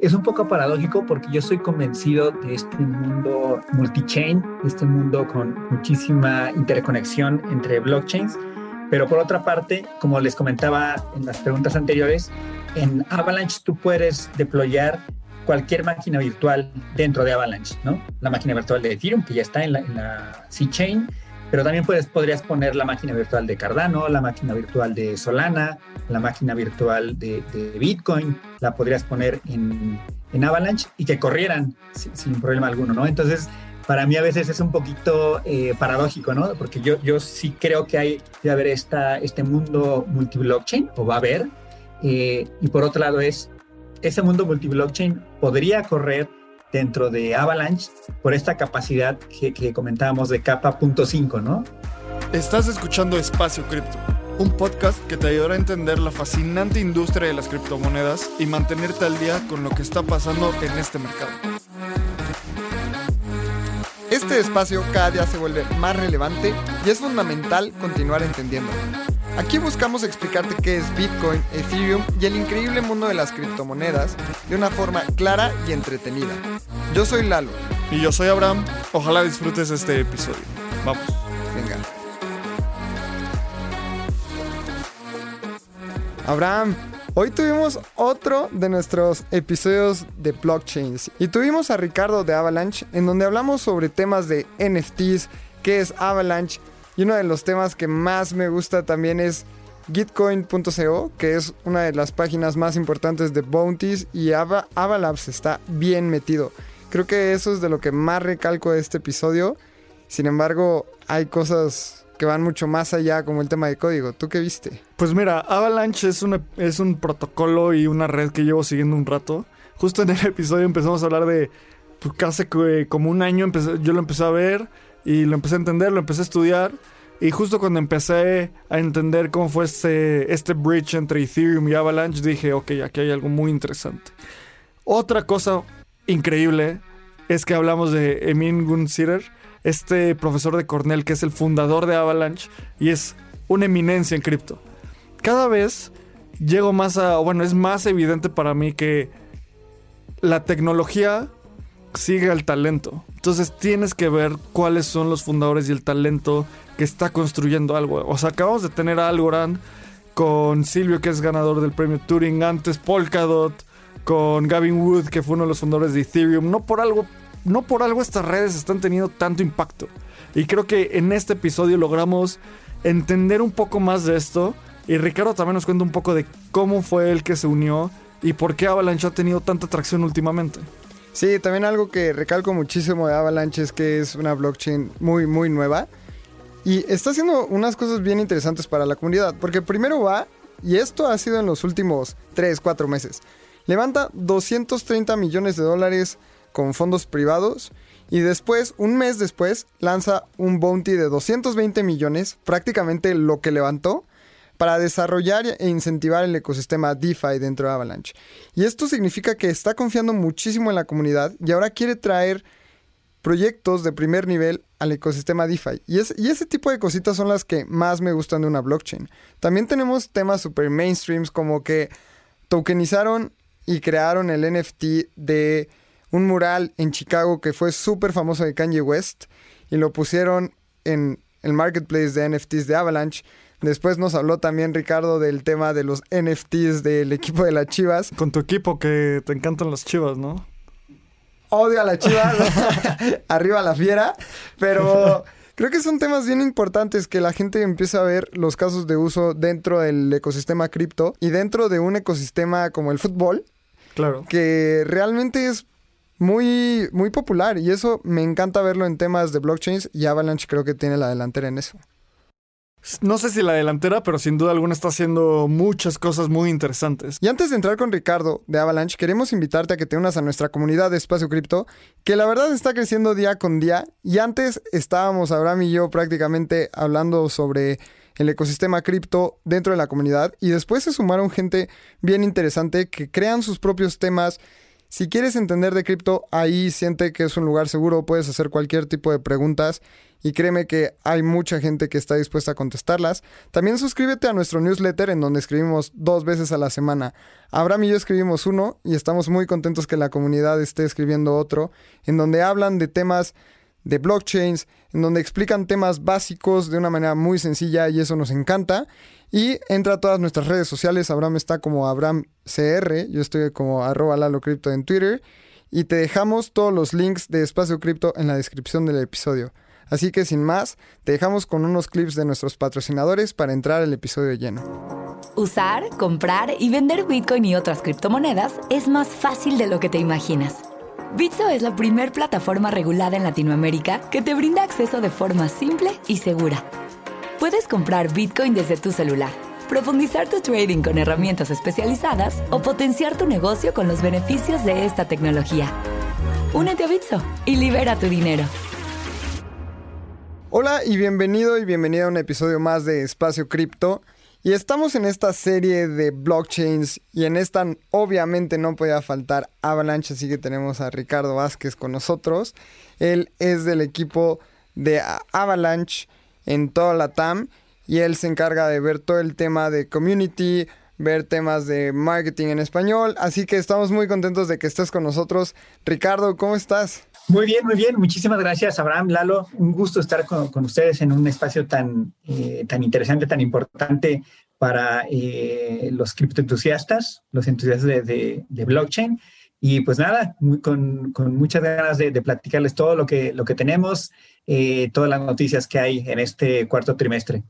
Es un poco paradójico porque yo soy convencido de este mundo multi-chain, este mundo con muchísima interconexión entre blockchains, pero por otra parte, como les comentaba en las preguntas anteriores, en Avalanche tú puedes deployar cualquier máquina virtual dentro de Avalanche, ¿no? La máquina virtual de Ethereum, que ya está en la, en la C-Chain, pero también puedes, podrías poner la máquina virtual de Cardano, la máquina virtual de Solana, la máquina virtual de, Bitcoin, la podrías poner en, en Avalanche y que corrieran sin, problema alguno, ¿no? Entonces, para mí a veces es un poquito eh, paradójico, ¿no? Porque yo, yo sí creo que hay que haber esta, este mundo multi-blockchain, o va a haber, eh, y por otro lado es, ese mundo multi-blockchain podría correr dentro de Avalanche por esta capacidad que, comentábamos de capa punto .5, ¿no? Estás escuchando Espacio Cripto, un podcast que te ayudará a entender la fascinante industria de las criptomonedas y mantenerte al día con lo que está pasando en este mercado. Este espacio cada día se vuelve más relevante y es fundamental continuar entendiéndolo. Aquí buscamos explicarte qué es Bitcoin, Ethereum y el increíble mundo de las criptomonedas de una forma clara y entretenida. Yo soy Lalo. Y yo soy Abraham. Ojalá disfrutes este episodio. Vamos. Venga. Abraham, hoy tuvimos otro de nuestros episodios de blockchains y tuvimos a Ricardo de Avalanche en donde hablamos sobre temas de NFTs, qué es Avalanche y uno de los temas que más me gusta también es Gitcoin.co, que es una de las páginas más importantes de Bounties y Avalabs está bien metido. Creo que eso es de lo que más recalco de este episodio. Sin embargo, hay cosas que van mucho más allá, como el tema de código. ¿Tú qué viste? Pues mira, Avalanche es, es un protocolo y una red que llevo siguiendo un rato. Justo en el episodio empezamos a hablar de pues, casi como un año yo lo empecé a ver y lo empecé a entender, lo empecé a estudiar. Y justo cuando empecé a entender cómo fue este, este bridge entre Ethereum y Avalanche, dije, ok, aquí hay algo muy interesante. Otra cosa increíble es que hablamos de Emin Gunsirer, este profesor de Cornell que es el fundador de Avalanche y es una eminencia en cripto. Cada vez llego más a, bueno, es más evidente para mí que la tecnología sigue al talento. Entonces tienes que ver cuáles son los fundadores y el talento que está construyendo algo. O sea, acabamos de tener a Algorand con Silvio, que es ganador del premio Turing, antes Polkadot, con Gavin Wood, que fue uno de los fundadores de Ethereum. No por algo, no por algo estas redes están teniendo tanto impacto. Y creo que en este episodio logramos entender un poco más de esto. Y Ricardo también nos cuenta un poco de cómo fue el que se unió y por qué Avalanche ha tenido tanta atracción últimamente. Sí, también algo que recalco muchísimo de Avalanche es que es una blockchain muy, muy nueva. Y está haciendo unas cosas bien interesantes para la comunidad. Porque primero va, y esto ha sido en los últimos 3, 4 meses, levanta 230 millones de dólares con fondos privados. Y después, un mes después, lanza un bounty de 220 millones, prácticamente lo que levantó, para desarrollar e incentivar el ecosistema DeFi dentro de Avalanche. Y esto significa que está confiando muchísimo en la comunidad y ahora quiere traer proyectos de primer nivel al ecosistema DeFi. Y, ese tipo de cositas son las que más me gustan de una blockchain. También tenemos temas super mainstreams como que tokenizaron y crearon el NFT de un mural en Chicago que fue súper famoso de Kanye West y lo pusieron en el marketplace de NFTs de Avalanche. Después nos habló también Ricardo del tema de los NFTs del equipo de las Chivas. Con tu equipo que te encantan las Chivas, ¿no? Odio a las Chivas, arriba la fiera, pero creo que son temas bien importantes que la gente empieza a ver los casos de uso dentro del ecosistema cripto y dentro de un ecosistema como el fútbol. Claro. Que realmente es muy, muy popular y eso me encanta verlo en temas de blockchains y Avalanche creo que tiene la delantera en eso. No sé si la delantera, pero sin duda alguna está haciendo muchas cosas muy interesantes. Y antes de entrar con Ricardo de Avalanche, queremos invitarte a que te unas a nuestra comunidad de Espacio Cripto, que la verdad está creciendo día con día. Y antes estábamos Abraham y yo prácticamente hablando sobre el ecosistema cripto dentro de la comunidad. Y después se sumaron gente bien interesante que crean sus propios temas. Si quieres entender de cripto, ahí siente que es un lugar seguro, puedes hacer cualquier tipo de preguntas y créeme que hay mucha gente que está dispuesta a contestarlas. También suscríbete a nuestro newsletter en donde escribimos dos veces a la semana. Abraham y yo escribimos uno y estamos muy contentos que la comunidad esté escribiendo otro, en donde hablan de temas de blockchains, en donde explican temas básicos de una manera muy sencilla y eso nos encanta. Y entra a todas nuestras redes sociales. Abraham está como AbrahamCR, yo estoy como arroba Lalo en Twitter. Y te dejamos todos los links de Espacio Cripto en la descripción del episodio. Así que sin más, te dejamos con unos clips de nuestros patrocinadores para entrar al episodio lleno. Usar, comprar y vender Bitcoin y otras criptomonedas es más fácil de lo que te imaginas. Bitso es la primer plataforma regulada en Latinoamérica que te brinda acceso de forma simple y segura. Puedes comprar Bitcoin desde tu celular, profundizar tu trading con herramientas especializadas o potenciar tu negocio con los beneficios de esta tecnología. Únete a Bitso y libera tu dinero. Hola y bienvenido y bienvenida a un episodio más de Espacio Cripto. Y estamos en esta serie de blockchains y en esta obviamente no podía faltar Avalanche, así que tenemos a Ricardo Vázquez con nosotros. Él es del equipo de Avalanche en toda la TAM y él se encarga de ver todo el tema de community, ver temas de marketing en español, así que estamos muy contentos de que estés con nosotros. Ricardo, ¿cómo estás? Muy bien, muy bien. Muchísimas gracias, Abraham, Lalo. Un gusto estar con, ustedes en un espacio tan, eh, tan interesante, tan importante para eh, los criptoentusiastas, los entusiastas de, blockchain. Y pues nada, muy, con, muchas ganas de, platicarles todo lo que, lo que tenemos, eh, todas las noticias que hay en este cuarto trimestre.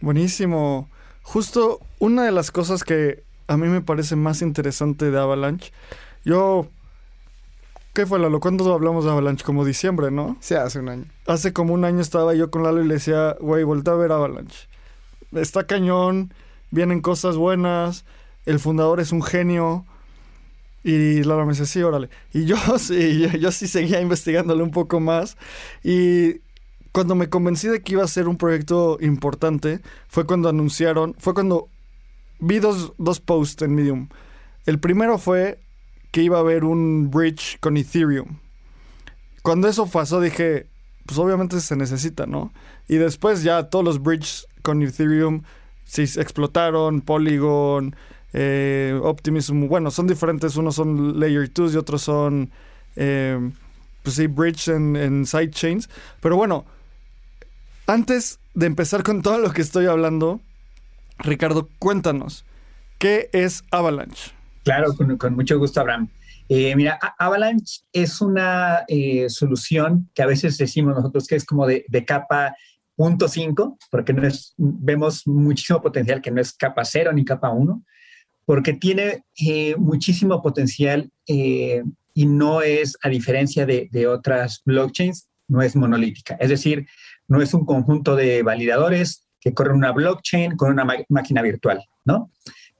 Buenísimo. Justo una de las cosas que a mí me parece más interesante de Avalanche, yo ¿Qué fue, Lalo? ¿Cuándo hablamos de Avalanche? Como diciembre, ¿no? Sí, hace un año. Hace como un año estaba yo con Lalo y le decía, güey, voltea a ver Avalanche. Está cañón, vienen cosas buenas, el fundador es un genio. Y Lalo me decía, sí, órale. Y yo sí, yo, sí seguía investigándole un poco más. Y cuando me convencí de que iba a ser un proyecto importante, fue cuando anunciaron, fue cuando vi dos, dos posts en Medium. El primero fue que iba a haber un bridge con Ethereum. Cuando eso pasó dije, pues obviamente se necesita, ¿no? Y después ya todos los bridges con Ethereum se explotaron, Polygon, eh, Optimism, bueno, son diferentes, unos son Layer 2 y otros son, eh, pues sí, bridge en, en sidechains. Pero bueno, antes de empezar con todo lo que estoy hablando, Ricardo, cuéntanos, ¿qué es Avalanche? Claro, con, mucho gusto, Abraham. Eh, mira, Avalanche es una eh, solución que a veces decimos nosotros que es como de, capa punto 5, porque no es, vemos muchísimo potencial que no es capa 0 ni capa 1, porque tiene eh, muchísimo potencial y no es, a diferencia de, de, otras blockchains, no es monolítica. Es decir, no es un conjunto de validadores que corren una blockchain con una máquina virtual, ¿no?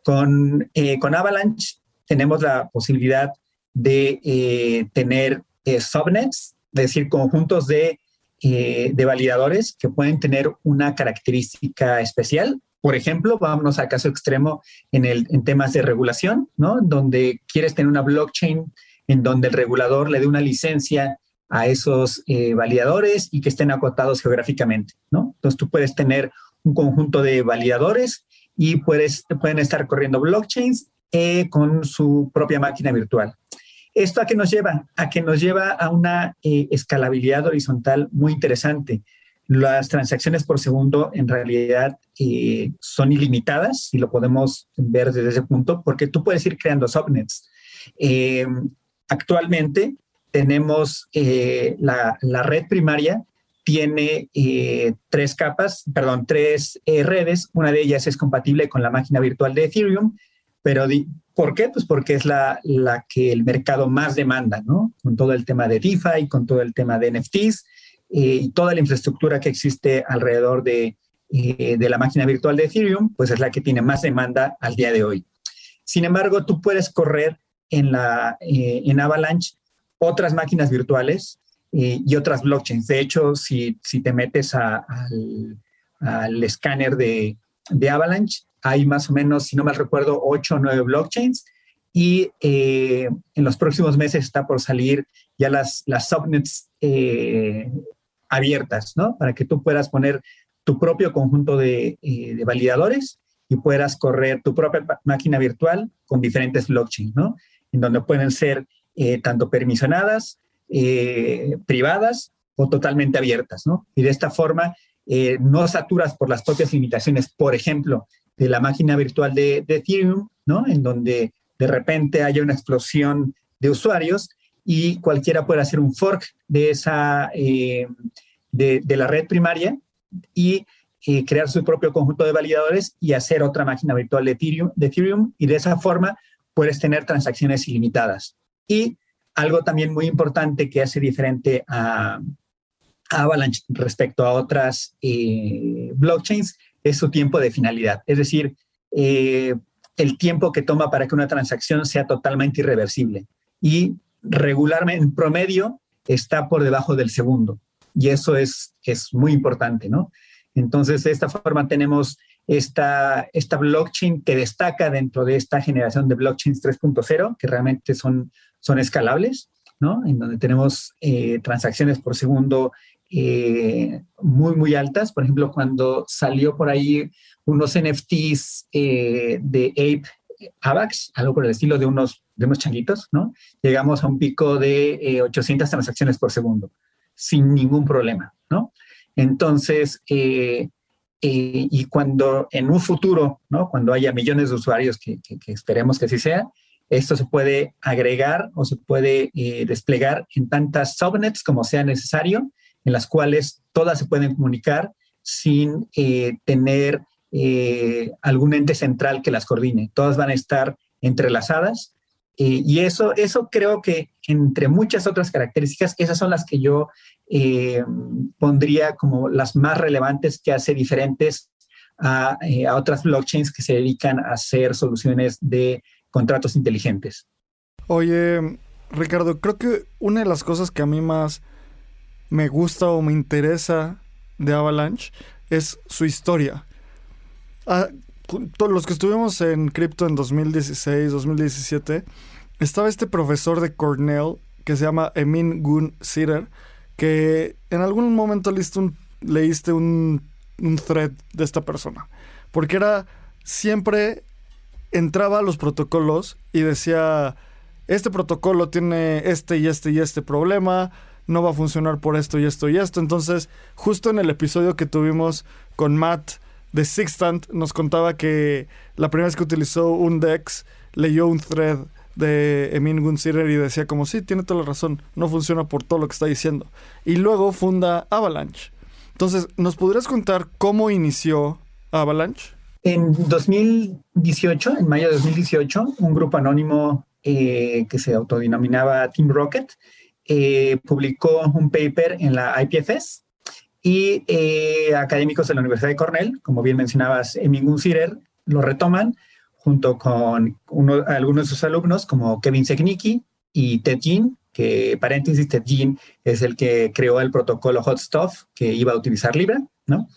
Con, eh, con Avalanche tenemos la posibilidad de eh, tener eh, subnets, es decir, conjuntos de, de, validadores que pueden tener una característica especial. Por ejemplo, vámonos al caso extremo en, temas de regulación, ¿no? Donde quieres tener una blockchain en donde el regulador le dé una licencia a esos validadores y que estén acotados geográficamente, ¿no? Entonces tú puedes tener un conjunto de validadores y puedes, pueden estar corriendo blockchains eh, con su propia máquina virtual. ¿Esto a qué nos lleva? A que nos lleva a una eh, escalabilidad horizontal muy interesante. Las transacciones por segundo en realidad eh, son ilimitadas y lo podemos ver desde ese punto porque tú puedes ir creando subnets. actualmente tenemos la, la red primaria tiene eh, tres capas, perdón, tres eh, redes. Una de ellas es compatible con la máquina virtual de Ethereum, pero ¿por qué? Pues porque es la, la, que el mercado más demanda, ¿no? Con todo el tema de DeFi, con todo el tema de NFTs eh, y toda la infraestructura que existe alrededor de, de la máquina virtual de Ethereum, pues es la que tiene más demanda al día de hoy. Sin embargo, tú puedes correr en, la, en Avalanche otras máquinas virtuales y, otras blockchains. De hecho, si, si te metes al, al, escáner de, de, Avalanche, hay más o menos, si no mal recuerdo, 8 o 9 blockchains y eh, en los próximos meses está por salir ya las, las subnets eh, abiertas, ¿no? Para que tú puedas poner tu propio conjunto de, de validadores y puedas correr tu propia máquina virtual con diferentes blockchains, ¿no? En donde pueden ser tanto permisionadas, privadas o totalmente abiertas, ¿no? Y de esta forma eh, no saturas por las propias limitaciones, por ejemplo, de la máquina virtual de, Ethereum, ¿no? En donde de repente haya una explosión de usuarios y cualquiera puede hacer un fork de esa, eh, de, la red primaria y eh, crear su propio conjunto de validadores y hacer otra máquina virtual de Ethereum, de Ethereum y de esa forma puedes tener transacciones ilimitadas. Y algo también muy importante que hace diferente a, Avalanche respecto a otras eh, blockchains es su tiempo de finalidad. Es decir, eh, el tiempo que toma para que una transacción sea totalmente irreversible. Y regularmente, en promedio, está por debajo del segundo. Y eso es, es muy importante, ¿no? Entonces, de esta forma tenemos esta, esta blockchain que destaca dentro de esta generación de blockchains 3.0, que realmente son, son escalables, ¿no? En donde tenemos eh, transacciones por segundo eh, muy, muy altas. Por ejemplo, cuando salió por ahí unos NFTs eh, de Ape AVAX, algo por el estilo de unos, de unos changuitos, ¿no? Llegamos a un pico de 800 eh, transacciones por segundo, sin ningún problema, ¿no? Entonces, y cuando en un futuro, ¿no? Cuando haya millones de usuarios, que, que esperemos que así sea, esto se puede agregar o se puede desplegar en tantas subnets como sea necesario en las cuales todas se pueden comunicar sin eh, tener eh, algún ente central que las coordine. Todas van a estar entrelazadas eh, y eso, eso creo que entre muchas otras características, esas son las que yo pondría como las más relevantes que hace diferentes a, a otras blockchains que se dedican a hacer soluciones de contratos inteligentes. Oye, Ricardo, creo que una de las cosas que a mí más me gusta o me interesa de Avalanche es su historia. Ah, todos los que estuvimos en cripto en 2016, 2017, estaba este profesor de Cornell que se llama Emin Gun Sitter, que en algún momento leíste un, un thread de esta persona. Porque era siempre entraba a los protocolos y decía, este protocolo tiene este y este y este problema, no va a funcionar por esto y esto y esto. Entonces, justo en el episodio que tuvimos con Matt de Sixtant, nos contaba que la primera vez que utilizó un DEX, leyó un thread de Emin Gunsirer y decía como, sí, tiene toda la razón, no funciona por todo lo que está diciendo. Y luego funda Avalanche. Entonces, ¿nos podrías contar cómo inició Avalanche? En 2018, en mayo de 2018, un grupo anónimo eh, que se autodenominaba Team Rocket eh, publicó un paper en la IPFS y eh, académicos de la Universidad de Cornell, como bien mencionabas, Emin Sirer, lo retoman junto con algunos de sus alumnos como Kevin Segnicki y Ted Jean, que paréntesis, Ted Jean es el que creó el protocolo Hot Stuff que iba a utilizar Libra, ¿no?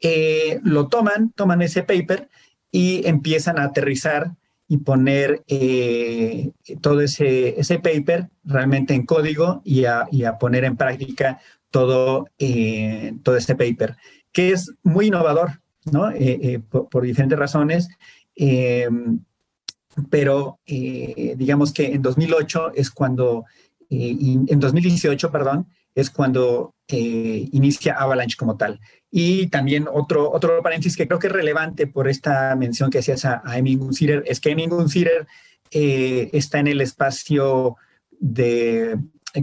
Eh, lo toman, toman ese paper y empiezan a aterrizar y poner eh, todo ese, ese paper realmente en código y a, a poner en práctica todo, eh, todo este paper, que es muy innovador, ¿no? Por, diferentes razones, pero digamos que en 2008 es cuando, en 2018, perdón, es cuando inicia Avalanche como tal. Y también otro, otro paréntesis que creo que es relevante por esta mención que hacías a, a Emin es que Emin Gunsirer eh, está en el espacio de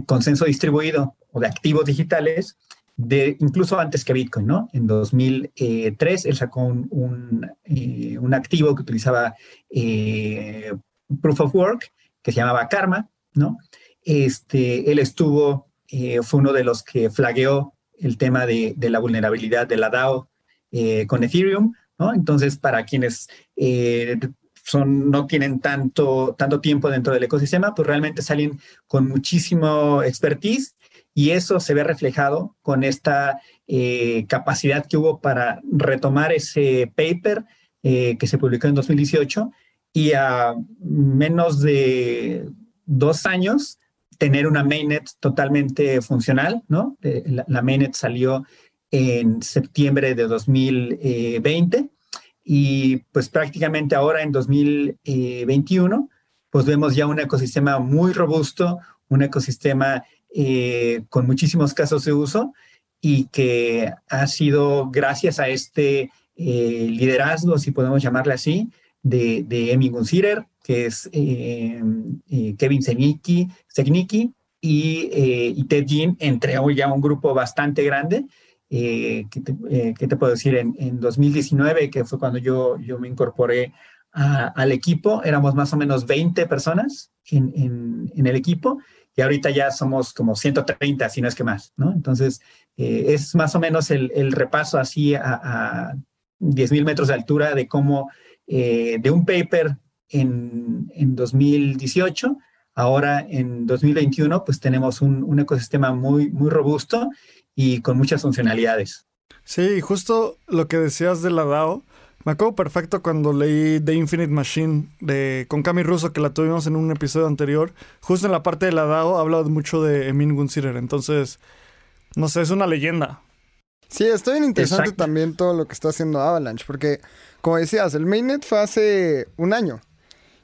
consenso distribuido o de activos digitales de incluso antes que Bitcoin, ¿no? En 2003 él sacó un, un, eh, activo que utilizaba eh, Proof of Work que se llamaba Karma, ¿no? Este, él estuvo, fue uno de los que flagueó el tema de, la vulnerabilidad de la DAO eh, con Ethereum. Entonces, para quienes eh, son, no tienen tanto, tanto tiempo dentro del ecosistema, pues realmente salen con muchísimo expertise y eso se ve reflejado con esta eh, capacidad que hubo para retomar ese paper que se publicó en 2018 y a menos de dos años tener una mainnet totalmente funcional, ¿no? la, mainnet salió en septiembre de 2020 y pues prácticamente ahora en 2021 pues vemos ya un ecosistema muy robusto, un ecosistema eh, con muchísimos casos de uso y que ha sido gracias a este eh, liderazgo, si podemos llamarle así, de, de Emi que es eh, Kevin Segnicki, y, y, Ted Jean, entre hoy ya un grupo bastante grande. ¿qué, te, puedo decir? En, en, 2019, que fue cuando yo, yo me incorporé al equipo, éramos más o menos 20 personas en, en, el equipo y ahorita ya somos como 130, si no es que más, ¿no? Entonces, eh, es más o menos el, repaso así a, a 10.000 metros de altura de cómo eh, de un paper en, en, 2018, ahora en 2021, pues tenemos un, un ecosistema muy, muy robusto y con muchas funcionalidades. Sí, justo lo que decías de la DAO, me acuerdo perfecto cuando leí The Infinite Machine de, con Cami Russo, que la tuvimos en un episodio anterior. Justo en la parte de la DAO habla mucho de Emin Gunsider. Entonces, no sé, es una leyenda. Sí, está bien interesante también todo lo que está haciendo Avalanche, porque, como decías, el mainnet fue hace un año.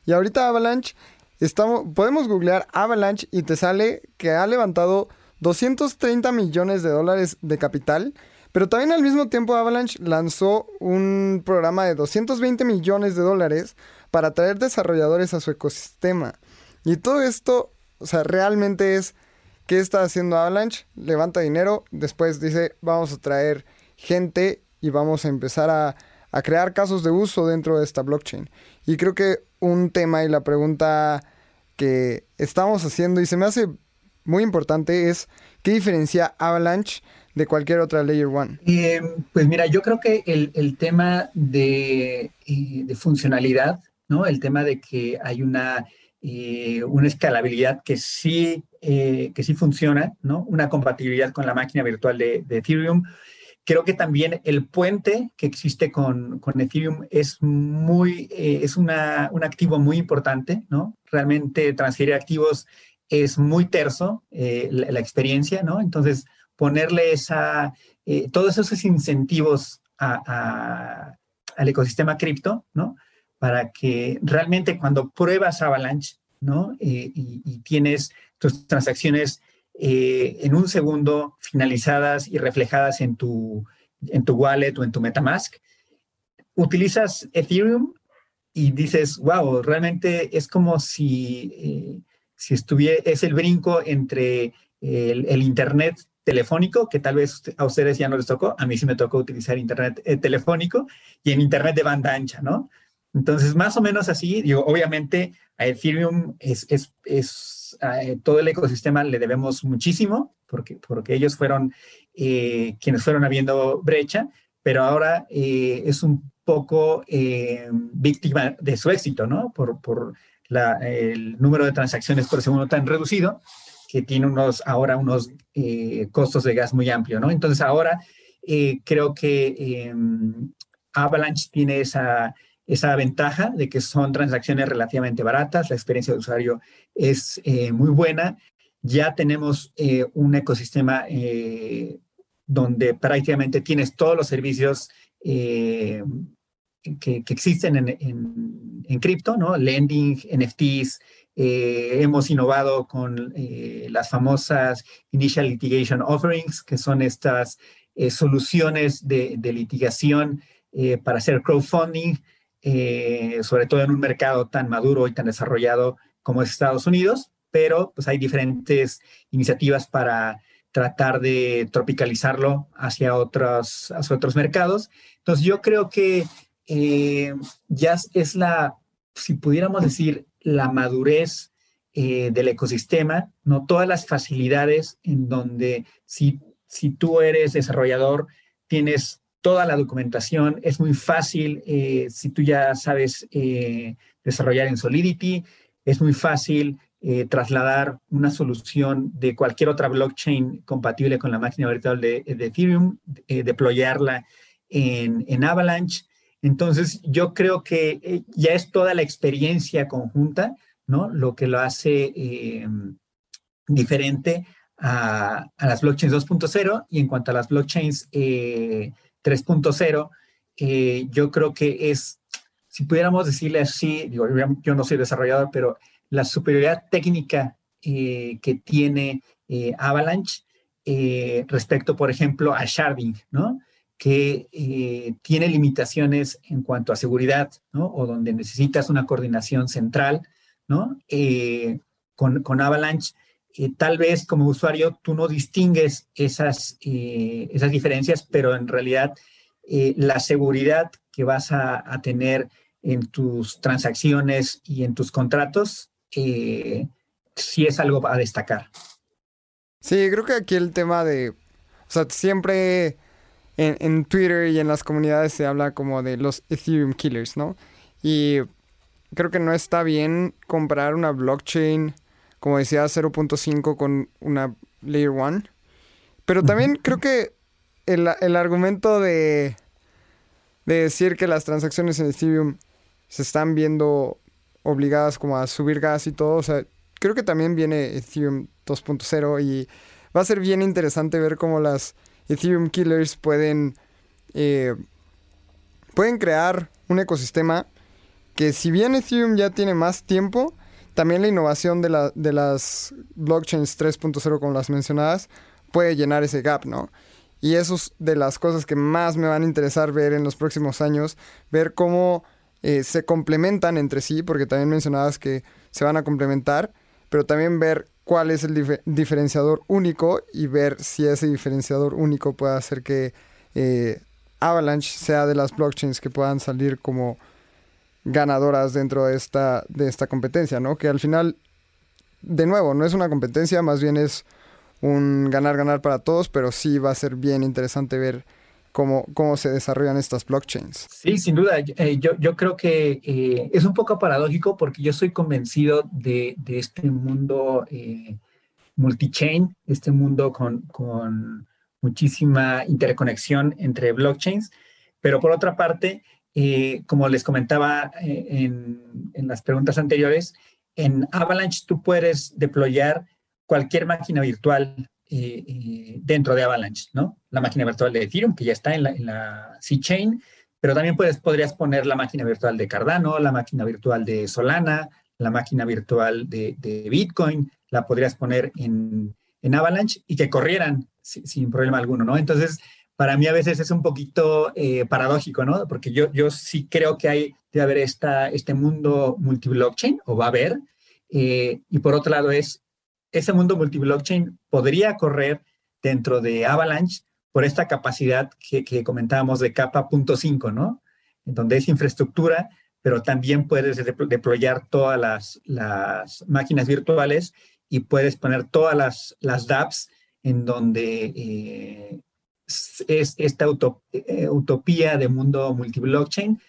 Y ahorita Avalanche, estamos, podemos googlear Avalanche y te sale que ha levantado 230 millones de dólares de capital pero también al mismo tiempo Avalanche lanzó un programa de 220 millones de dólares para atraer desarrolladores a su ecosistema. Y todo esto, o sea, realmente es, ¿qué está haciendo Avalanche? Levanta dinero, después dice, vamos a traer gente y vamos a empezar a, a crear casos de uso dentro de esta blockchain. Y creo que un tema y la pregunta que estamos haciendo y se me hace muy importante es, ¿qué diferencia Avalanche? de cualquier otra Layer One? Eh, pues mira, yo creo que el, el tema de, eh, de, funcionalidad, ¿no? El tema de que hay una, eh, una escalabilidad que sí, que sí funciona, ¿no? Una compatibilidad con la máquina virtual de Ethereum. Creo que también el puente que existe con, con Ethereum es muy, es una, un activo muy importante, ¿no? Realmente transferir activos es muy terso la, la experiencia, ¿no? Entonces, ponerle esa, eh, todos esos incentivos al ecosistema cripto, ¿no? Para que realmente cuando pruebas Avalanche, ¿no? Eh, y, tienes tus transacciones eh, en un segundo finalizadas y reflejadas en tu, en tu wallet o en tu Metamask, utilizas Ethereum y dices, wow, realmente es como si, si estuviera, es el brinco entre el, el Internet telefónico, que tal vez a ustedes ya no les tocó, a mí sí me tocó utilizar Internet eh, telefónico y en Internet de banda ancha, ¿no? Entonces, más o menos así, digo, obviamente a Ethereum es, es, es todo el ecosistema le debemos muchísimo, porque, porque ellos fueron eh, quienes fueron habiendo brecha, pero ahora eh, es un poco víctima de su éxito, ¿no? Por, por la, el número de transacciones por segundo tan reducido que tiene unos, ahora unos eh, costos de gas muy amplios, ¿no? Entonces ahora eh, creo que em, Avalanche tiene esa, esa ventaja de que son transacciones relativamente baratas, la experiencia de usuario es eh, muy buena, ya tenemos un ecosistema donde prácticamente tienes todos los servicios que, existen en, en, cripto, ¿no? Lending, NFTs, eh, hemos innovado con eh, las famosas Initial Litigation Offerings, que son estas eh, soluciones de, litigación para hacer crowdfunding, sobre todo en un mercado tan maduro y tan desarrollado como es Estados Unidos, pero pues hay diferentes iniciativas para tratar de tropicalizarlo hacia otros, hacia otros mercados. Entonces yo creo que ya es la, si pudiéramos decir, la madurez eh, del ecosistema, ¿no? Todas las facilidades en donde si, si tú eres desarrollador, tienes toda la documentación, es muy fácil, eh, si tú ya sabes eh, desarrollar en Solidity, es muy fácil trasladar una solución de cualquier otra blockchain compatible con la máquina virtual de, Ethereum, deployarla en, en Avalanche, entonces, yo creo que eh, ya es toda la experiencia conjunta, ¿no? Lo que lo hace, eh, diferente a, las blockchains 2.0 y en cuanto a las blockchains 3.0, yo creo que es, si pudiéramos decirle así, digo, yo no soy desarrollador, pero la superioridad técnica que tiene Avalanche respecto, por ejemplo, a sharding, ¿no? que eh, tiene limitaciones en cuanto a seguridad, ¿no? O donde necesitas una coordinación central, ¿no? Eh, con, con, Avalanche, eh, tal vez como usuario tú no distingues esas, esas diferencias, pero en realidad la seguridad que vas a, a, tener en tus transacciones y en tus contratos, sí es algo a destacar. Sí, creo que aquí el tema de, o sea, siempre en, Twitter y en las comunidades se habla como de los Ethereum killers, ¿no? Y creo que no está bien comprar una blockchain, como decía, 0.5 con una Layer 1. Pero también creo que el, argumento de, de decir que las transacciones en Ethereum se están viendo obligadas como a subir gas y todo, o sea, creo que también viene Ethereum 2.0 y va a ser bien interesante ver cómo las Ethereum Killers pueden, eh, pueden crear un ecosistema que si bien Ethereum ya tiene más tiempo, también la innovación de, la, de las blockchains 3.0 como las mencionadas puede llenar ese gap, ¿no? Y eso es de las cosas que más me van a interesar ver en los próximos años, ver cómo eh, se complementan entre sí, porque también mencionabas que se van a complementar, pero también ver cuál es el diferenciador único y ver si ese diferenciador único puede hacer que eh, Avalanche sea de las blockchains que puedan salir como ganadoras dentro de esta, de esta competencia, ¿no? Que al final, de nuevo, no es una competencia, más bien es un ganar-ganar para todos, pero sí va a ser bien interesante ver cómo, cómo se desarrollan estas blockchains. Sí, sin duda. Eh, yo, yo, creo que eh, es un poco paradójico porque yo soy convencido de, de este mundo eh, multichain, este mundo con, con, muchísima interconexión entre blockchains, pero por otra parte, como les comentaba en, en las preguntas anteriores, en Avalanche tú puedes deployar cualquier máquina virtual eh, eh, dentro de Avalanche, ¿no? La máquina virtual de Ethereum, que ya está en la, en C-Chain, pero también puedes, podrías poner la máquina virtual de Cardano, la máquina virtual de Solana, la máquina virtual de, Bitcoin, la podrías poner en, en Avalanche y que corrieran sin problema alguno, ¿no? Entonces, para mí a veces es un poquito eh, paradójico, ¿no? Porque yo, yo sí creo que hay, debe haber esta, este mundo multi-blockchain, o va a haber, y por otro lado es ese mundo multiblockchain podría correr dentro de Avalanche por esta capacidad que, comentábamos de capa punto .5, ¿no? En donde es infraestructura, pero también puedes deployar todas las, máquinas virtuales y puedes poner todas las, las dApps en donde eh, es esta eh, utopía de mundo multiblockchain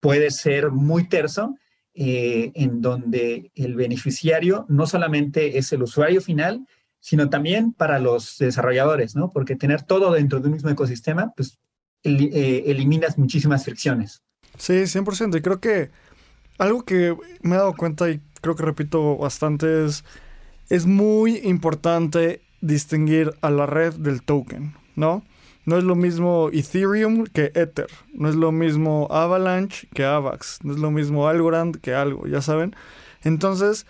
puede ser muy terso eh, en donde el beneficiario no solamente es el usuario final, sino también para los desarrolladores, ¿no? Porque tener todo dentro de un mismo ecosistema, pues eh, eliminas muchísimas fricciones. Sí, 100%. Y creo que algo que me he dado cuenta y creo que repito bastante es, es muy importante distinguir a la red del token, ¿no? No es lo mismo Ethereum que Ether. No es lo mismo Avalanche que Avax. No es lo mismo Algorand que algo, ya saben. Entonces,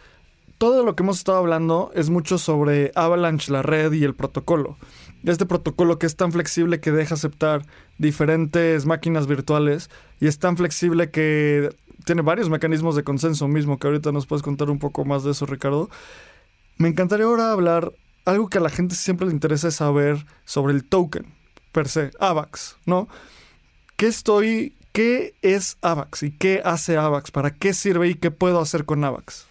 todo lo que hemos estado hablando es mucho sobre Avalanche, la red y el protocolo. Este protocolo que es tan flexible que deja aceptar diferentes máquinas virtuales y es tan flexible que tiene varios mecanismos de consenso mismo, que ahorita nos puedes contar un poco más de eso, Ricardo. Me encantaría ahora hablar, algo que a la gente siempre le interesa es saber sobre el token per se, AVAX, ¿no? ¿Qué estoy, qué es AVAX y qué hace AVAX? ¿Para qué sirve y qué puedo hacer con AVAX?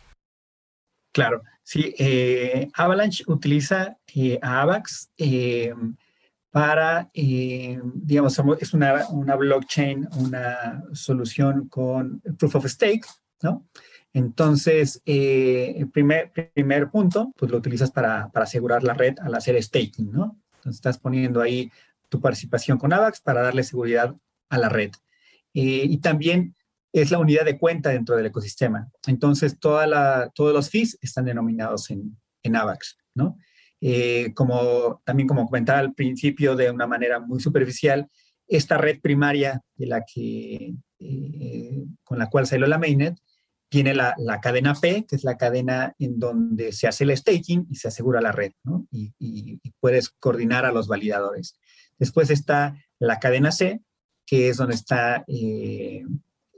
Claro, sí, eh, Avalanche utiliza eh, a AVAX eh, para, digamos, es una, una, blockchain, una solución con proof of stake, ¿no? Entonces, el primer, primer punto, pues lo utilizas para, para asegurar la red al hacer staking, ¿no? Entonces, estás poniendo ahí tu participación con AVAX para darle seguridad a la red. Eh, y también es la unidad de cuenta dentro del ecosistema. Entonces, toda la, todos los fees están denominados en, en AVAX, ¿no? Eh, como también como comentaba al principio de una manera muy superficial, esta red primaria de la que, eh, con la cual salió la mainnet tiene la, cadena P, que es la cadena en donde se hace el staking y se asegura la red, ¿no? y, puedes coordinar a los validadores. Después está la cadena C, que es donde está eh,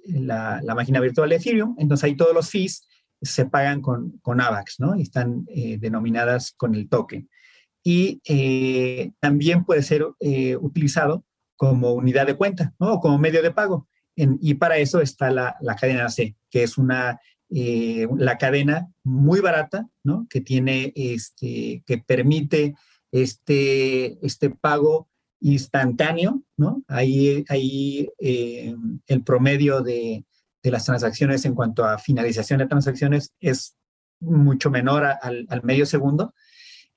la, máquina virtual de Ethereum. Entonces ahí todos los fees se pagan con, con AVAX, ¿no? Y están eh, denominadas con el token. Y eh, también puede ser utilizado como unidad de cuenta, ¿no? O como medio de pago. y para eso está la, la, cadena C, que es una, la cadena muy barata, ¿no? Que tiene, este, que permite este, este pago instantáneo, ¿no? Ahí, ahí eh, el promedio de, las transacciones en cuanto a finalización de transacciones es mucho menor al, medio segundo.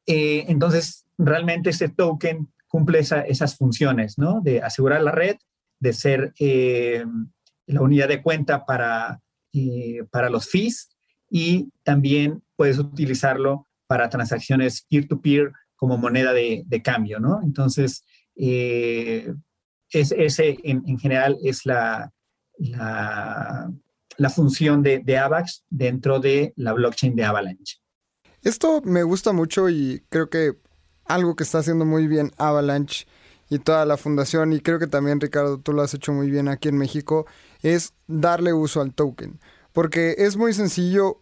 Eh, entonces, realmente este token cumple esas funciones, ¿no? De asegurar la red, de ser eh, la unidad de cuenta para, para los fees y también puedes utilizarlo para transacciones peer-to-peer como moneda de, de cambio, ¿no? Entonces, eh, es, ese en, general es la, la, función de, de, AVAX dentro de la blockchain de Avalanche. Esto me gusta mucho y creo que algo que está haciendo muy bien Avalanche y toda la fundación, y creo que también Ricardo, tú lo has hecho muy bien aquí en México, es darle uso al token. Porque es muy sencillo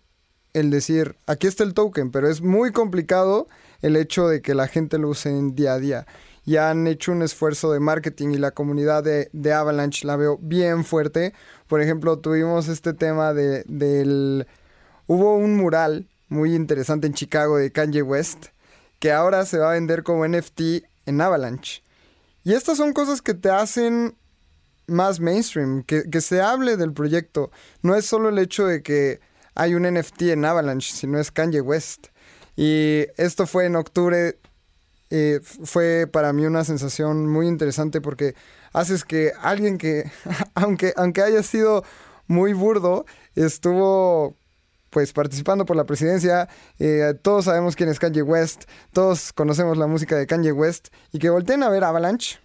el decir, aquí está el token, pero es muy complicado el hecho de que la gente lo use en día a día ya han hecho un esfuerzo de marketing y la comunidad de, Avalanche la veo bien fuerte. Por ejemplo, tuvimos este tema de, del... Hubo un mural muy interesante en Chicago de Kanye West que ahora se va a vender como NFT en Avalanche. Y estas son cosas que te hacen más mainstream, que, que se hable del proyecto. No es solo el hecho de que hay un NFT en Avalanche, sino es Kanye West. Y esto fue en octubre eh, fue para mí una sensación muy interesante porque haces que alguien que, aunque, aunque haya sido muy burdo, estuvo pues participando por la presidencia. Eh, todos sabemos quién es Kanye West, todos conocemos la música de Kanye West y que volteen a ver Avalanche.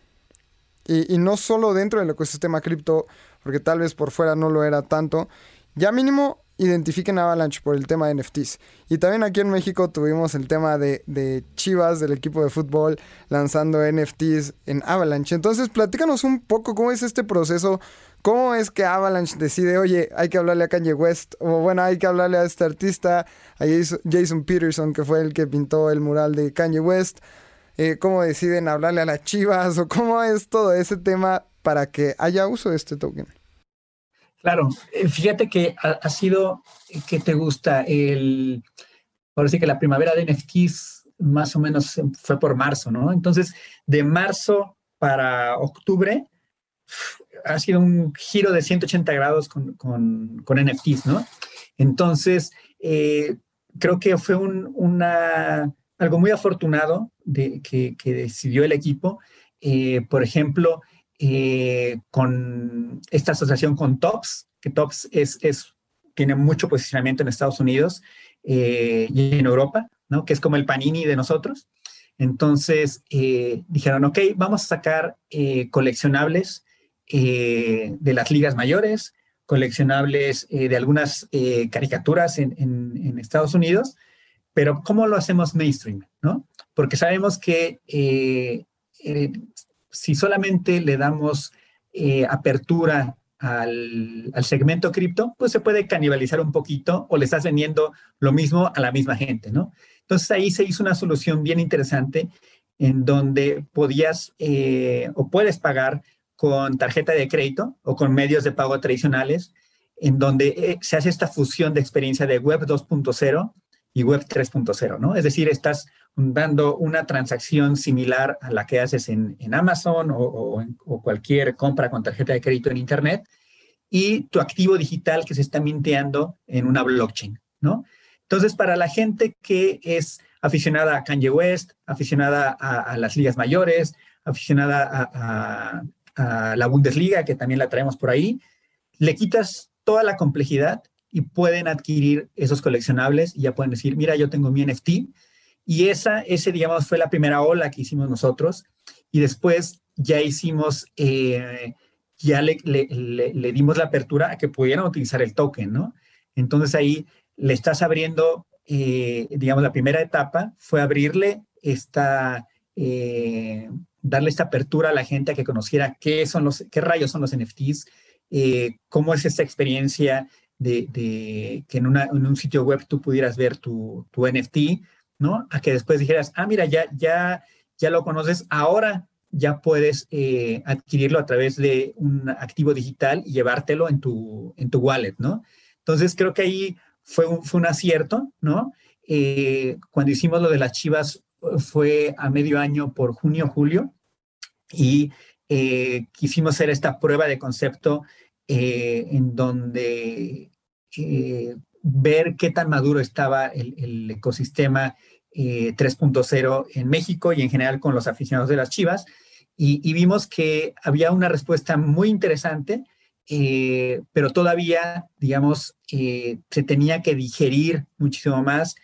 Y, y no solo dentro del ecosistema cripto, porque tal vez por fuera no lo era tanto. Ya mínimo identifiquen Avalanche por el tema de NFTs. Y también aquí en México tuvimos el tema de, Chivas, del equipo de fútbol, lanzando NFTs en Avalanche. Entonces, platícanos un poco cómo es este proceso. ¿Cómo es que Avalanche decide, oye, hay que hablarle a Kanye West? O bueno, hay que hablarle a este artista, a Jason Peterson, que fue el que pintó el mural de Kanye West. Eh, ¿Cómo deciden hablarle a las chivas? ¿O cómo es todo ese tema para que haya uso de este token? Claro, eh, fíjate que ha, sido, eh, que te gusta? El, ahora sí que la primavera de NFTs más o menos fue por marzo, ¿no? Entonces, de marzo para octubre ha sido un giro de 180 grados con, con, NFTs, ¿no? Entonces, eh, creo que fue un, una, algo muy afortunado de, que, que decidió el equipo. por ejemplo, eh, con esta asociación con TOPS, que TOPS es, es, tiene mucho posicionamiento en Estados Unidos eh, y en Europa, ¿no? que es como el panini de nosotros. Entonces eh, dijeron, ok, vamos a sacar coleccionables de las ligas mayores, coleccionables de algunas caricaturas en, en, en, Estados Unidos, pero ¿cómo lo hacemos mainstream? ¿no? Porque sabemos que si solamente le damos eh, apertura al, segmento cripto, pues se puede canibalizar un poquito o le estás vendiendo lo mismo a la misma gente, ¿no? Entonces ahí se hizo una solución bien interesante en donde podías eh, o puedes pagar con tarjeta de crédito o con medios de pago tradicionales, en donde eh, se hace esta fusión de experiencia de Web 2.0 y Web 3.0, ¿no? Es decir, estás dando una transacción similar a la que haces en, Amazon o, cualquier compra con tarjeta de crédito en Internet y tu activo digital que se está minteando en una blockchain, ¿no? Entonces, para la gente que es aficionada a Kanye West, aficionada a, las ligas mayores, aficionada a, la Bundesliga, que también la traemos por ahí, le quitas toda la complejidad y pueden adquirir esos coleccionables y ya pueden decir, mira, yo tengo mi NFT. Y esa, ese, digamos, fue la primera ola que hicimos nosotros. Y después ya hicimos, eh, ya le, dimos la apertura a que pudieran utilizar el token, ¿no? Entonces ahí le estás abriendo, eh, digamos, la primera etapa fue abrirle esta, eh, darle esta apertura a la gente a que conociera qué son los, qué rayos son los NFTs, eh, cómo es esta experiencia de, que en, en, un sitio web tú pudieras ver tu, tu, NFT, A que después dijeras, ah, mira, ya, ya, ya lo conoces, ahora ya puedes eh, adquirirlo a través de un activo digital y llevártelo en tu, en tu wallet, ¿no? Entonces creo que ahí fue un, fue un acierto, ¿no? Eh, cuando hicimos lo de las chivas fue a medio año por junio, julio, y eh, quisimos hacer esta prueba de concepto en donde ver qué tan maduro estaba el ecosistema 3.0 en México y en general con los aficionados de las Chivas. Y, vimos que había una respuesta muy interesante, eh, pero todavía, digamos, eh, se tenía que digerir muchísimo más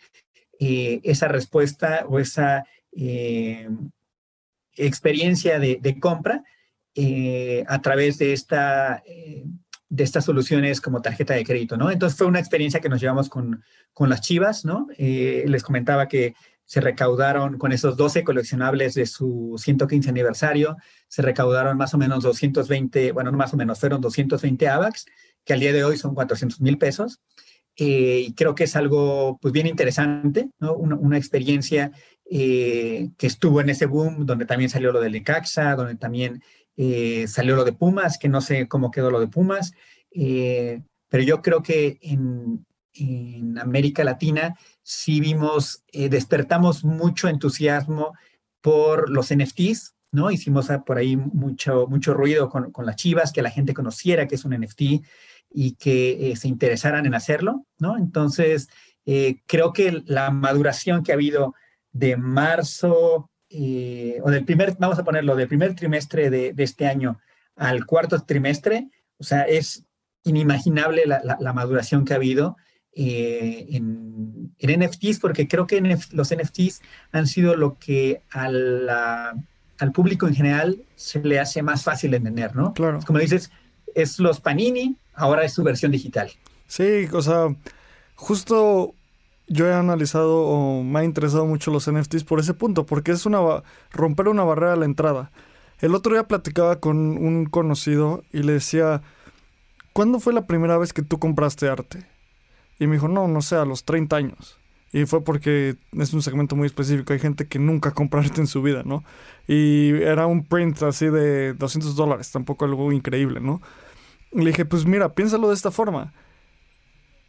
eh, esa respuesta o esa experiencia de, compra a través de, esta, de estas soluciones como tarjeta de crédito, ¿no? Entonces fue una experiencia que nos llevamos con, con las chivas, ¿no? les comentaba que se recaudaron con esos 12 coleccionables de su 115 aniversario, se recaudaron más o menos 220, bueno, no más o menos, fueron 220 AVAX, que al día de hoy son 400 mil pesos. Eh, y creo que es algo pues bien interesante, ¿no? una, experiencia eh, que estuvo en ese boom, donde también salió lo de Lecaxa, donde también eh, salió lo de Pumas, que no sé cómo quedó lo de Pumas, pero yo creo que en, en América Latina sí vimos, eh, despertamos mucho entusiasmo por los NFTs, ¿no? Hicimos por ahí mucho, mucho ruido con, las chivas, que la gente conociera que es un NFT y que eh, se interesaran en hacerlo, ¿no? Entonces, eh, creo que la maduración que ha habido de marzo o del primer, vamos a ponerlo, del primer trimestre de, este año al cuarto trimestre, o sea, es inimaginable la maduración que ha habido eh, en, NFTs, porque creo que los NFTs han sido lo que al público en general se le hace más fácil de entender, ¿no? Claro. Como dices, es los Panini, ahora es su versión digital. Sí, o sea, justo yo he analizado o me ha interesado mucho los NFTs por ese punto, porque es una romper una barrera a la entrada. El otro día platicaba con un conocido y le decía, ¿cuándo fue la primera vez que tú compraste arte? Y me dijo, no, no sé, a los 30 años. Y fue porque es un segmento muy específico. Hay gente que nunca compra arte en su vida, ¿no? Y era un print así de 200 dólares, tampoco algo increíble, ¿no? Le dije, pues mira, piénsalo de esta forma.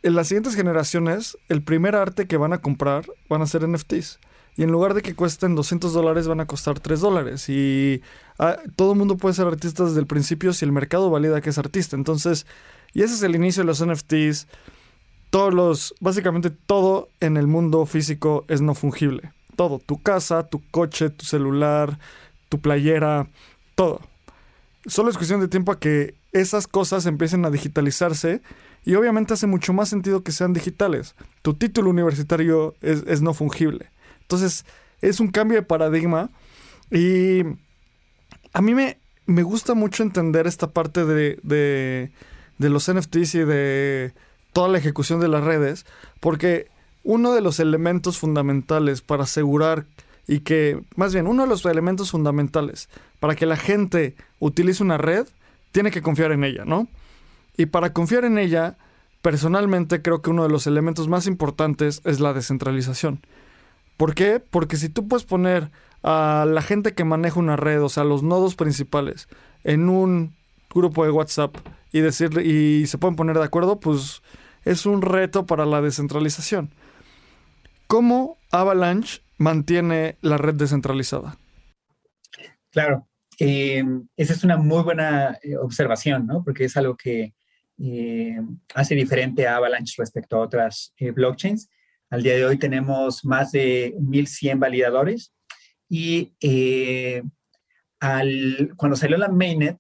En las siguientes generaciones, el primer arte que van a comprar van a ser NFTs. Y en lugar de que cuesten 200 dólares, van a costar 3 dólares. Y ah, todo el mundo puede ser artista desde el principio si el mercado valida que es artista. Entonces, y ese es el inicio de los NFTs todos los, básicamente todo en el mundo físico es no fungible. Todo, tu casa, tu coche, tu celular, tu playera, todo. Solo es cuestión de tiempo a que esas cosas empiecen a digitalizarse y obviamente hace mucho más sentido que sean digitales. Tu título universitario es, no fungible. Entonces, es un cambio de paradigma y a mí me, me gusta mucho entender esta parte de, de, de los NFTs y de toda la ejecución de las redes, porque uno de los elementos fundamentales para asegurar y que, más bien, uno de los elementos fundamentales para que la gente utilice una red, tiene que confiar en ella, ¿no? Y para confiar en ella, personalmente creo que uno de los elementos más importantes es la descentralización. ¿Por qué? Porque si tú puedes poner a la gente que maneja una red, o sea, los nodos principales, en un grupo de WhatsApp y decirle y se pueden poner de acuerdo, pues es un reto para la descentralización. ¿Cómo Avalanche mantiene la red descentralizada? Claro, eh, esa es una muy buena eh, observación, ¿no? Porque es algo que eh, hace diferente a Avalanche respecto a otras blockchains. Al día de hoy tenemos más de 1.100 validadores y al, cuando salió la mainnet,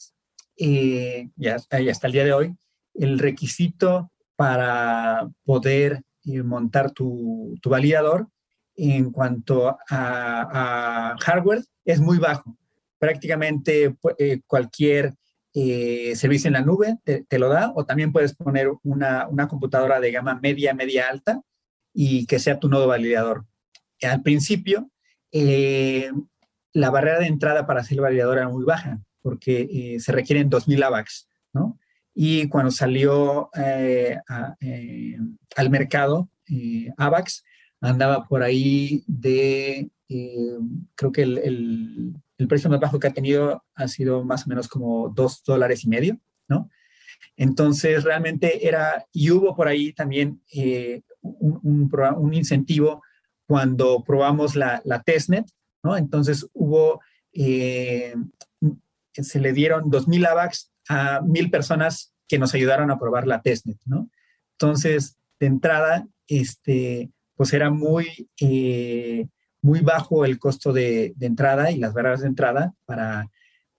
ya, ya hasta el día de hoy, el requisito para poder eh, montar tu, tu, validador en cuanto a, hardware es muy bajo. Prácticamente eh, cualquier eh, servicio en la nube te, lo da o también puedes poner una, una, computadora de gama media, media alta y que sea tu nodo validador. Al principio, la barrera de entrada para ser validador era muy baja porque se requieren 2.000 AVAX, ¿no? Y cuando salió eh, eh, al mercado, eh, AVAX andaba por ahí de, creo que el, precio más bajo que ha tenido ha sido más o menos como dos dólares y medio, ¿no? Entonces, realmente era, y hubo por ahí también un, un, incentivo cuando probamos la, la, testnet, ¿no? Entonces, hubo, se le dieron 2.000 AVAX a mil personas que nos ayudaron a probar la testnet, ¿no? Entonces, de entrada, este, pues era muy, eh, muy bajo el costo de, entrada y las barreras de entrada para,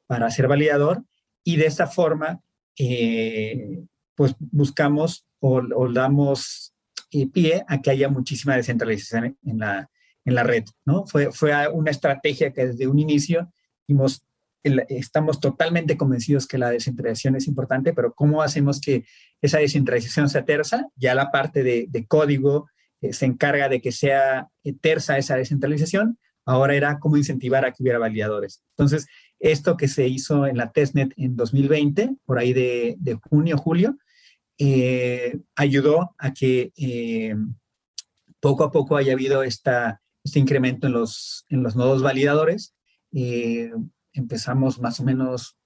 para ser validador y de esta forma, eh, pues buscamos o, damos eh, pie a que haya muchísima descentralización en la, en la red, ¿no? Fue, fue una estrategia que desde un inicio dimos estamos totalmente convencidos que la descentralización es importante, pero ¿cómo hacemos que esa descentralización sea tersa? Ya la parte de, código eh, se encarga de que sea eh, tersa esa descentralización. Ahora era cómo incentivar a que hubiera validadores. Entonces, esto que se hizo en la testnet en 2020, por ahí de, junio, julio, eh, ayudó a que poco a poco haya habido este incremento en los, en los nodos validadores empezamos más o menos,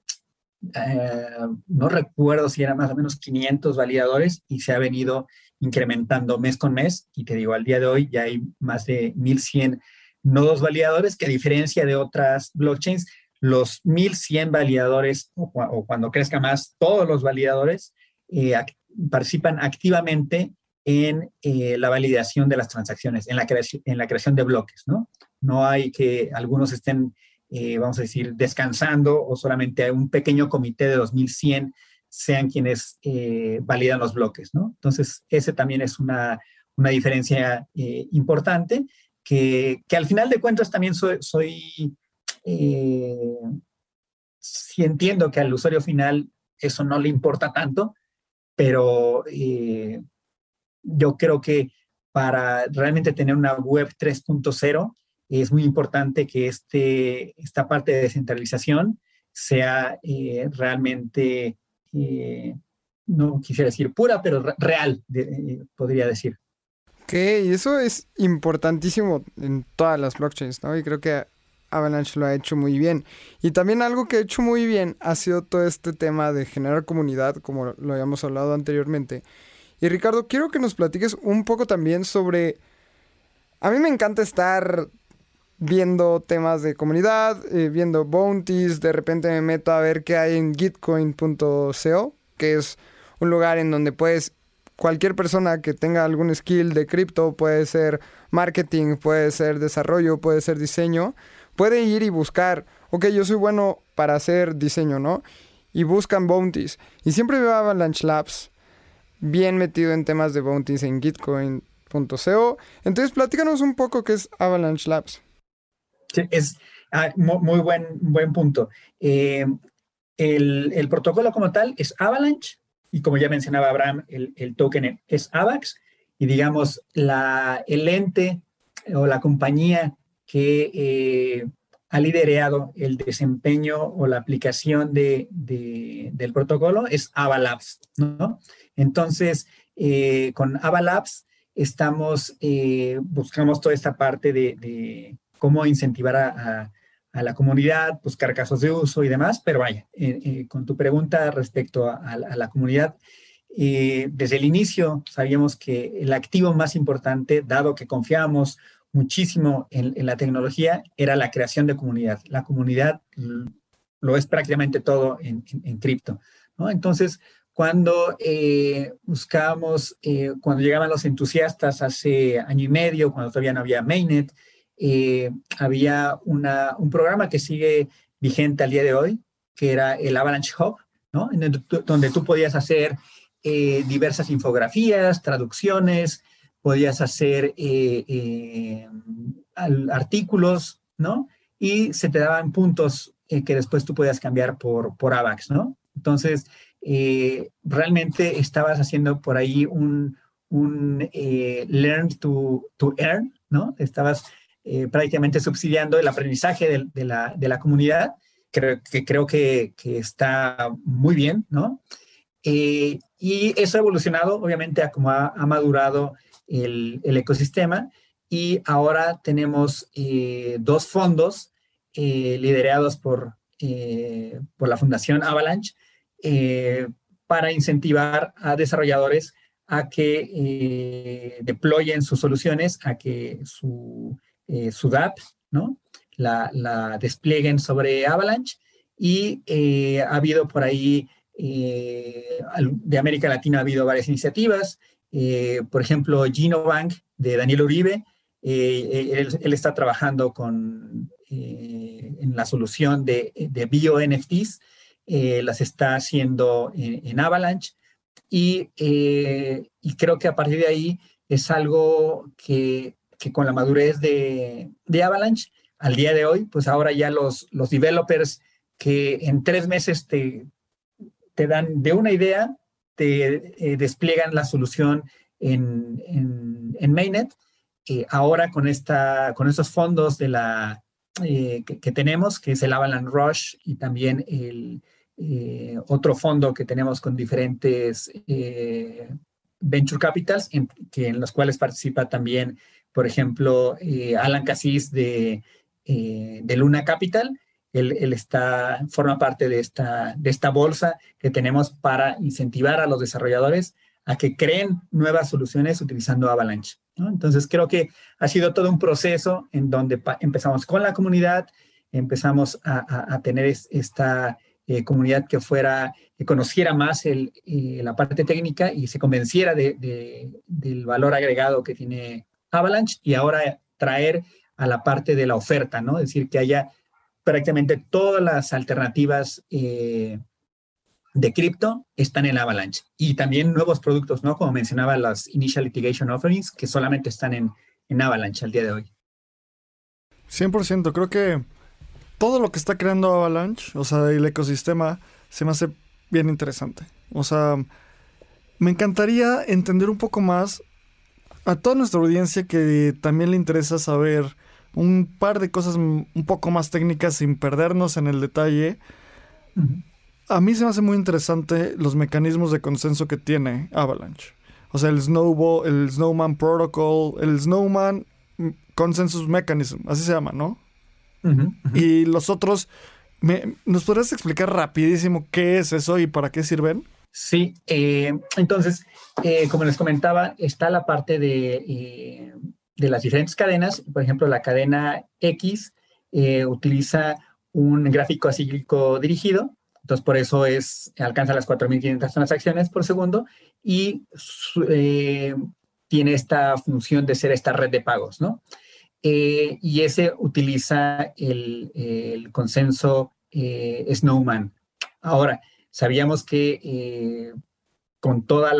eh, no recuerdo si eran más o menos 500 validadores y se ha venido incrementando mes con mes. Y te digo, al día de hoy ya hay más de 1100 nodos validadores, que a diferencia de otras blockchains, los 1100 validadores o, cuando crezca más, todos los validadores eh, participan activamente en eh, la validación de las transacciones, en la, creación, en la creación de bloques, ¿no? No hay que algunos estén eh, vamos a decir, descansando o solamente un pequeño comité de 2100 sean quienes eh, validan los bloques. Entonces, ese también es una, una diferencia eh, importante que, que, al final de cuentas también soy, soy sí entiendo que al usuario final eso no le importa tanto, pero yo creo que para realmente tener una web 3.0, es muy importante que este, esta parte de descentralización sea eh, realmente, eh, no quisiera decir pura, pero real, eh, podría decir. Ok, y eso es importantísimo en todas las blockchains, ¿no? Y creo que Avalanche lo ha hecho muy bien. Y también algo que ha hecho muy bien ha sido todo este tema de generar comunidad, como lo habíamos hablado anteriormente. Y Ricardo, quiero que nos platiques un poco también sobre... A mí me encanta estar viendo temas de comunidad, eh, viendo bounties, de repente me meto a ver qué hay en gitcoin.co, que es un lugar en donde puedes, cualquier persona que tenga algún skill de cripto, puede ser marketing, puede ser desarrollo, puede ser diseño, puede ir y buscar, ok, yo soy bueno para hacer diseño, ¿no? Y buscan bounties. Y siempre veo Avalanche Labs bien metido en temas de bounties en gitcoin.co. Entonces, platícanos un poco qué es Avalanche Labs es ah, muy buen, buen punto. Eh, el, protocolo como tal es Avalanche y como ya mencionaba Abraham, el, token es AVAX y digamos la, el ente o la compañía que eh, ha liderado el desempeño o la aplicación de, del protocolo es Avalabs, ¿no? Entonces, eh, con Avalabs estamos, buscamos toda esta parte de cómo incentivar a, la comunidad, buscar casos de uso y demás, pero vaya, eh, eh, con tu pregunta respecto a, la comunidad, eh, desde el inicio sabíamos que el activo más importante, dado que confiamos muchísimo en, la tecnología, era la creación de comunidad. La comunidad lo es prácticamente todo en, cripto. Entonces, cuando buscábamos, cuando llegaban los entusiastas hace año y medio, cuando todavía no había Mainnet, eh, había un programa que sigue vigente al día de hoy, que era el Avalanche Hub, ¿no? donde tú podías hacer diversas infografías, traducciones, podías hacer artículos, ¿no? Y se te daban puntos que después tú podías cambiar por, por AVAX, ¿no? Entonces, realmente estabas haciendo por ahí un, un learn to, to earn, ¿no? Estabas eh, prácticamente subsidiando el aprendizaje de, la, comunidad, creo, que creo que, está muy bien, ¿no? Eh, y eso ha evolucionado, obviamente, a como ha, madurado el, ecosistema y ahora tenemos eh, dos fondos liderados por, por la Fundación Avalanche para incentivar a desarrolladores a que deployen sus soluciones, a que su eh, SUDAP, ¿no? La, desplieguen sobre Avalanche y eh, ha habido por ahí, eh, de América Latina ha habido varias iniciativas, por ejemplo, Genobank de Daniel Uribe, él, está trabajando con, en la solución de, de bio NFTs, las está haciendo en, Avalanche y creo que a partir de ahí es algo que que con la madurez de, Avalanche, al día de hoy, pues ahora ya los, los developers que en tres meses te, te dan de una idea, te eh, despliegan la solución en, en, Mainnet. Eh, ahora con, esta, con estos fondos de la, eh, que, tenemos, que es el Avalanche Rush y también el otro fondo que tenemos con diferentes venture capitals, que, en los cuales participa también por ejemplo, eh, Alan Cassis de, eh, de, Luna Capital, él, está, forma parte de esta, de esta bolsa que tenemos para incentivar a los desarrolladores a que creen nuevas soluciones utilizando Avalanche. Entonces, creo que ha sido todo un proceso en donde empezamos con la comunidad, empezamos a, tener esta eh, comunidad que fuera, que conociera más el, la parte técnica y se convenciera de, del valor agregado que tiene Avalanche y ahora traer a la parte de la oferta, ¿no? Es decir, que haya prácticamente todas las alternativas eh, de cripto están en Avalanche y también nuevos productos, ¿no? Como mencionaba las Initial Litigation Offerings, que solamente están en, en Avalanche al día de hoy. 100%, creo que todo lo que está creando Avalanche, o sea, el ecosistema, se me hace bien interesante. O sea, me encantaría entender un poco más a toda nuestra audiencia que también le interesa saber un par de cosas un poco más técnicas sin perdernos en el detalle. A mí se me hace muy interesante los mecanismos de consenso que tiene Avalanche. O sea, el Snowball, el Snowman Protocol, el Snowman Consensus Mechanism, así se llama, ¿no? Y los otros, ¿nos podrías explicar rapidísimo qué es eso y para qué sirven? Sí, eh, entonces, eh, como les comentaba, está la parte de, eh, de, las diferentes cadenas. Por ejemplo, la cadena X utiliza un gráfico acíclico dirigido, entonces por eso es, alcanza las 4.500 transacciones por segundo y tiene esta función de ser esta red de pagos, ¿no? y ese utiliza el, el consenso Snowman. Ahora, Sabíamos que eh, con toda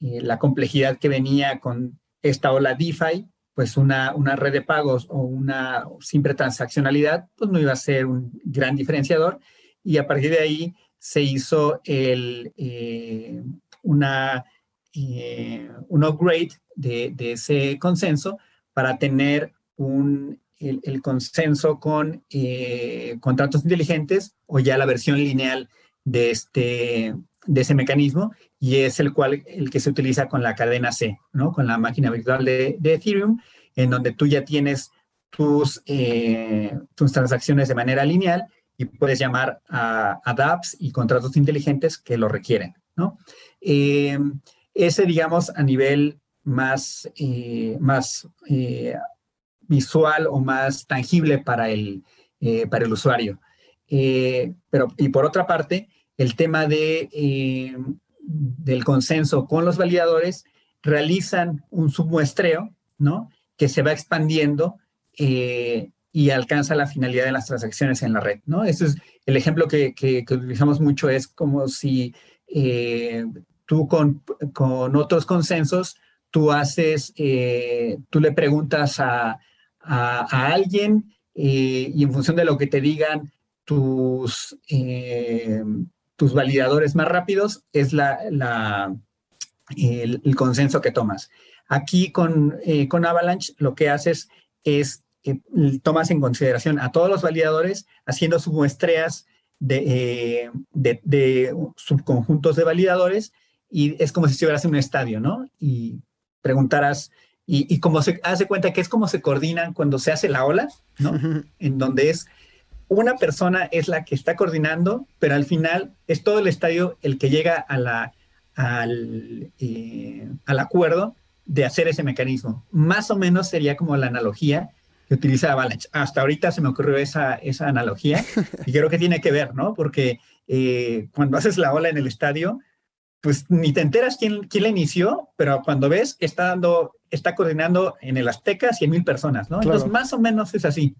eh, la, complejidad que venía con esta ola DeFi, pues una, una, red de pagos o una simple transaccionalidad, pues no iba a ser un gran diferenciador. Y a partir de ahí se hizo el, eh, un upgrade de, ese consenso para tener un, el consenso con contratos inteligentes o ya la versión lineal de, este, de ese mecanismo y es el cual el que se utiliza con la cadena C, ¿no? con la máquina virtual de, Ethereum, en donde tú ya tienes tus, eh, tus transacciones de manera lineal y puedes llamar a, a dApps y contratos inteligentes que lo requieren. ¿no? Eh, ese, digamos, a nivel más, eh, más visual o más tangible para el, para el usuario. pero, y por otra parte, el tema de, eh, del consenso con los validadores, realizan un submuestreo, ¿no? Que se va expandiendo eh, y alcanza la finalidad de las transacciones en la red, ¿no? Ese es el ejemplo que, utilizamos mucho, es como si eh, tú con, con otros consensos, tú haces, tú le preguntas a, a, alguien y en función de lo que te digan tus, tus validadores más rápidos, es la, la el, consenso que tomas. Aquí con, con Avalanche lo que haces es tomas en consideración a todos los validadores haciendo sus muestreas de, de, de subconjuntos de validadores y es como si estuvieras en un estadio, ¿no? Y preguntaras, y, y como se hace cuenta que es como se coordinan cuando se hace la ola, ¿no? en donde es una persona es la que está coordinando, pero al final es todo el estadio el que llega a la, al, eh, al acuerdo de hacer ese mecanismo. Más o menos sería como la analogía que utiliza Avalanche. Hasta ahorita se me ocurrió esa, esa analogía y creo que tiene que ver, ¿no? Porque eh, cuando haces la ola en el estadio, pues ni te enteras quién, quién la inició, pero cuando ves, está dando, está coordinando en el Azteca 100 mil personas, ¿no? Entonces, más o menos es así.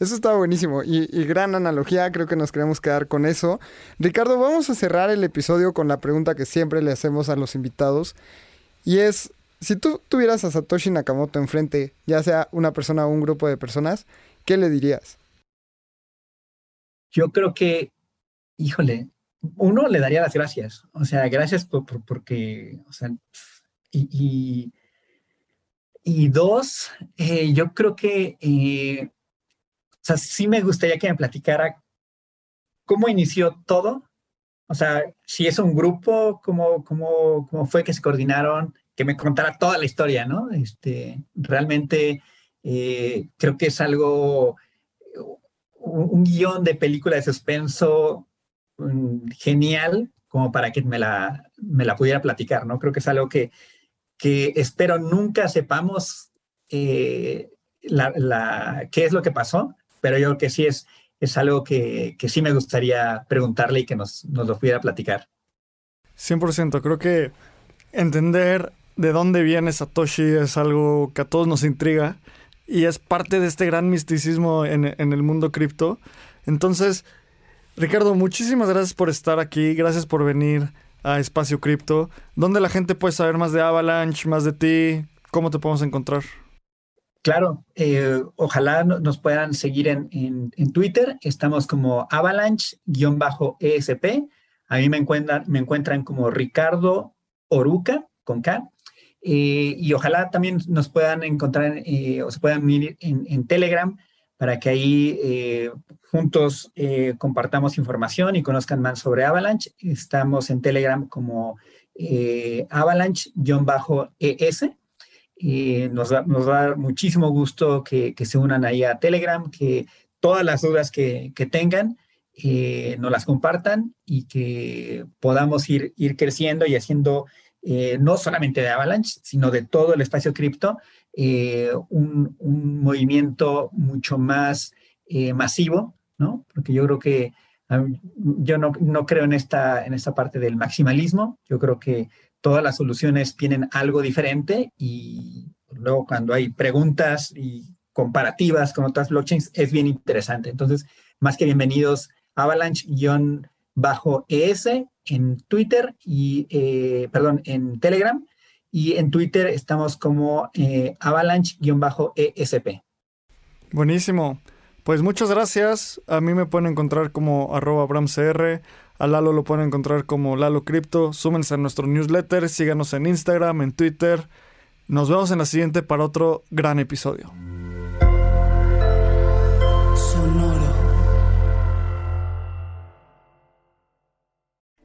Eso está buenísimo y, gran analogía, creo que nos queremos quedar con eso. Ricardo, vamos a cerrar el episodio con la pregunta que siempre le hacemos a los invitados y es, si tú tuvieras a Satoshi Nakamoto enfrente, ya sea una persona o un grupo de personas, ¿qué le dirías? Yo creo que, híjole, uno le daría las gracias, o sea, gracias por, porque, o sea, y, y, dos, eh, yo creo que, eh, sea, sí me gustaría que me platicara cómo inició todo, o sea, si es un grupo, cómo, cómo, cómo fue que se coordinaron, que me contara toda la historia, ¿no? Este, realmente eh, creo que es algo, un, un guion de película de suspenso genial como para que me la, me la pudiera platicar, ¿no? Creo que es algo que, que espero nunca sepamos eh, la, qué es lo que pasó, pero yo creo que sí es, es algo que, que sí me gustaría preguntarle y que nos, nos lo pudiera platicar. 100%, creo que entender de dónde viene Satoshi es algo que a todos nos intriga y es parte de este gran misticismo en, en el mundo cripto. Entonces, Ricardo, muchísimas gracias por estar aquí, gracias por venir a Espacio Cripto. ¿Dónde la gente puede saber más de Avalanche, más de ti? ¿Cómo te podemos encontrar? Claro, eh, ojalá nos puedan seguir en, en, Twitter. Estamos como Avalanche-ESP. A mí me encuentran, me encuentran como Ricardo Oruca, con K. Eh, y ojalá también nos puedan encontrar eh, o se puedan unir en, en Telegram para que ahí juntos compartamos información y conozcan más sobre Avalanche. Estamos en Telegram como eh, nos, da, nos da muchísimo gusto que, se unan ahí a Telegram, que todas las dudas que, tengan nos las compartan y que podamos ir, ir creciendo y haciendo no solamente de Avalanche, sino de todo el espacio cripto, eh, un, movimiento mucho más eh, masivo, ¿no? Porque yo creo que yo no, no, creo en esta, en esta parte del maximalismo, yo creo que todas las soluciones tienen algo diferente y luego cuando hay preguntas y comparativas con otras blockchains es bien interesante. Entonces, más que bienvenidos, Avalanche-ES en Twitter y, eh, perdón, en Telegram y en Twitter estamos como eh, avalanche-esp. Buenísimo. Pues muchas gracias. A mí me pueden encontrar como arroba abramcr. A Lalo lo pueden encontrar como Lalo Crypto. Súmense a nuestro newsletter. Síganos en Instagram, en Twitter. Nos vemos en la siguiente para otro gran episodio.